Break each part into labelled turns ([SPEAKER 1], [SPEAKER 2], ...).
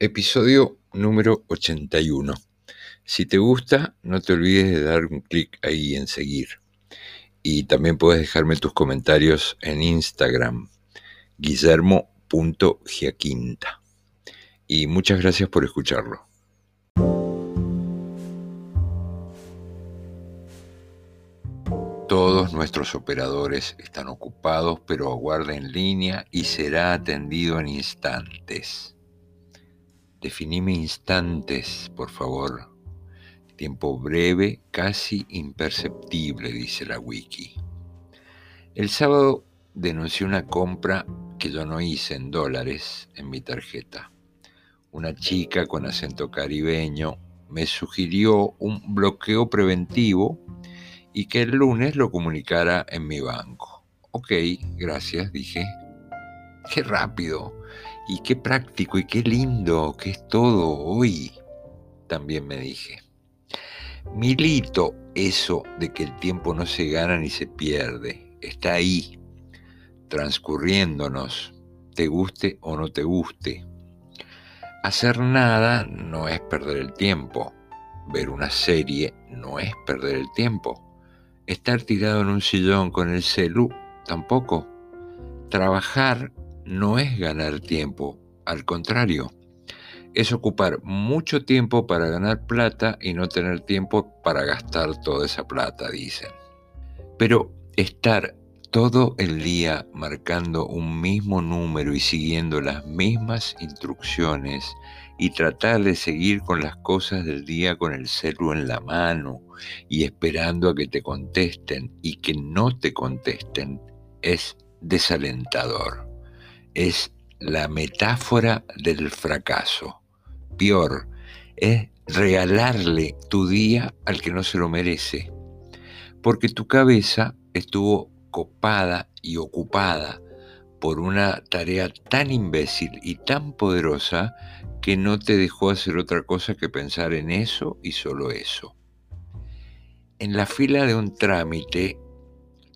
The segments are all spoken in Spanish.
[SPEAKER 1] episodio número 81. Si te gusta, no te olvides de dar un clic ahí en seguir. Y también puedes dejarme tus comentarios en Instagram, guillermo.giaquinta. Y muchas gracias por escucharlo. Todos nuestros operadores están ocupados, pero aguarda en línea y será atendido en instantes. Definime instantes, por favor. Tiempo breve, casi imperceptible, dice la wiki. El sábado denuncié una compra que yo no hice en dólares en mi tarjeta. Una chica con acento caribeño me sugirió un bloqueo preventivo y que el lunes lo comunicara en mi banco. Ok, gracias, dije. Qué rápido y qué práctico y qué lindo que es todo hoy, también me dije. Milito eso de que el tiempo no se gana ni se pierde, está ahí, transcurriéndonos, te guste o no te guste. Hacer nada no es perder el tiempo, ver una serie no es perder el tiempo Estar tirado en un sillón con el celu tampoco. Trabajar no es ganar tiempo, al contrario, es ocupar mucho tiempo para ganar plata y no tener tiempo para gastar toda esa plata, dicen. Pero estar todo el día marcando un mismo número y siguiendo las mismas instrucciones y tratar de seguir con las cosas del día con el celu en la mano y esperando a que te contesten y que no te contesten es desalentador. Es la metáfora del fracaso. Peor, es regalarle tu día al que no se lo merece, porque tu cabeza estuvo copada y ocupada por una tarea tan imbécil y tan poderosa que no te dejó hacer otra cosa que pensar en eso y solo eso. En la fila de un trámite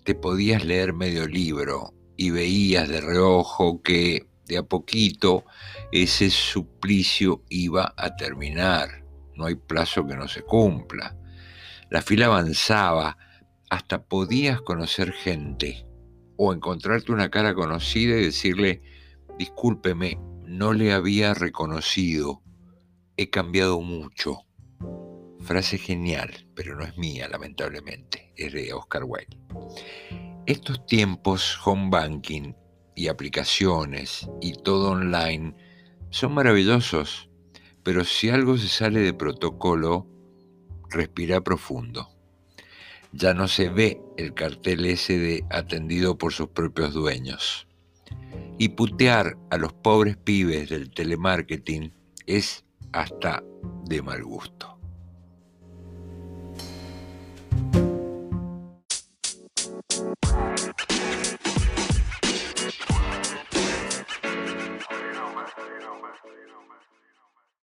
[SPEAKER 1] te podías leer medio libro y veías de reojo que de a poquito ese suplicio iba a terminar. No hay plazo que no se cumpla. La fila avanzaba, hasta podías conocer gente o encontrarte una cara conocida y decirle, discúlpeme, no le había reconocido, he cambiado mucho. Frase genial, pero no es mía, lamentablemente, es de Oscar Wilde. Estos tiempos home banking y aplicaciones y todo online son maravillosos, pero si algo se sale de protocolo, respira profundo ya no se ve el cartel ese de atendido por sus propios dueños. Y putear a los pobres pibes del telemarketing es hasta de mal gusto.